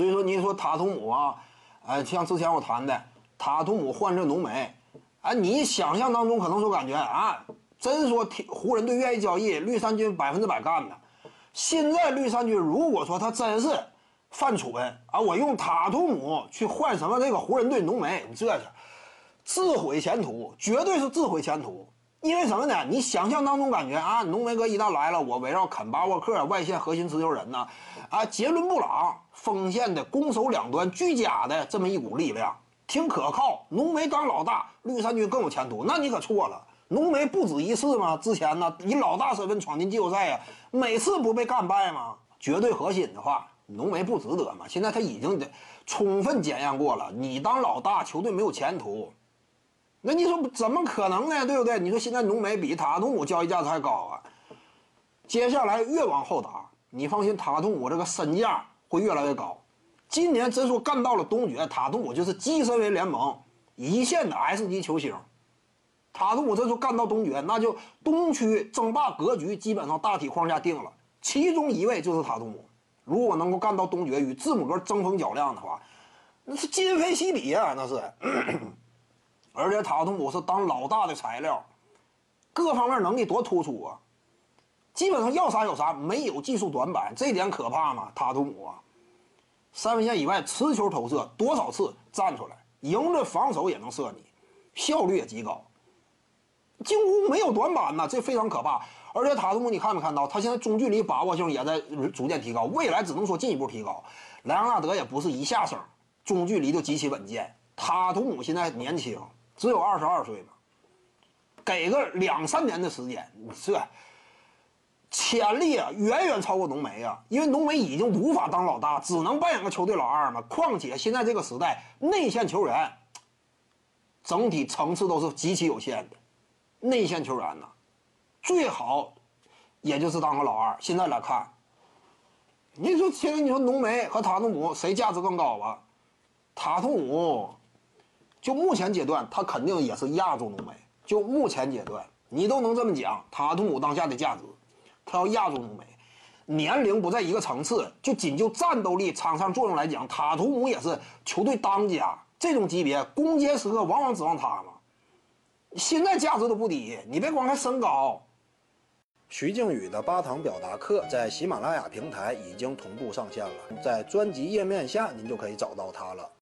所以说，你说塔图姆啊，哎，像之前我谈的塔图姆换这浓眉，哎，你想象当中可能说感觉啊，真说湖人队愿意交易绿衫军百分之百干的。现在绿衫军如果说他真是犯蠢啊，我用塔图姆去换什么这个湖人队浓眉，你这是自毁前途，绝对是自毁前途。因为什么呢？你想象当中感觉啊，浓眉哥一旦来了，我围绕肯巴沃克外线核心持球人呢，啊，杰伦布朗锋线的攻守两端俱佳的这么一股力量，挺可靠。浓眉当老大，绿衫军更有前途。那你可错了，浓眉不止一次吗？之前呢，以老大身份闯进季后赛呀，每次不被干败吗？绝对核心的话，浓眉不值得嘛。现在他已经得充分检验过了，你当老大，球队没有前途。那你说怎么可能呢？对不对？你说现在浓眉比塔图姆交易价值还高啊？接下来越往后打，你放心，塔图姆这个身价会越来越高。今年真说干到了东决，塔图姆就是跻身为联盟一线的 S 级球星。塔图姆这说干到东决，那就东区争霸格局基本上大体框架定了，其中一位就是塔图姆。如果能够干到东决，与字母哥争锋较量的话，那是今非昔比啊，那是。而且塔图姆是当老大的材料，各方面能力多突出啊！基本上要啥有啥，没有技术短板，这点可怕吗？塔图姆啊，三分线以外持球投射多少次站出来，迎着防守也能射你，效率也极高，进攻没有短板呐，这非常可怕。而且塔图姆你看没看到，他现在中距离把握性也在逐渐提高，未来只能说进一步提高。莱昂纳德也不是一下生中距离就极其稳健，塔图姆现在年轻。只有二十二岁嘛，给个两三年的时间，这潜力啊远远超过浓眉啊！因为浓眉已经无法当老大，只能扮演个球队老二嘛。况且现在这个时代，内线球员整体层次都是极其有限的，内线球员呢，最好也就是当个老二。现在来看，你说现在你说浓眉和塔图姆谁价值更高啊？塔图姆。就目前阶段，他肯定也是亚洲浓眉。就目前阶段，你都能这么讲，塔图姆当下的价值，他要亚洲浓眉，年龄不在一个层次。就仅就战斗力、场上作用来讲，塔图姆也是球队当家这种级别，攻坚时刻往往指望他嘛。现在价值都不低，你别光看身高。徐静宇的八堂表达课在喜马拉雅平台已经同步上线了，在专辑页面下您就可以找到它了。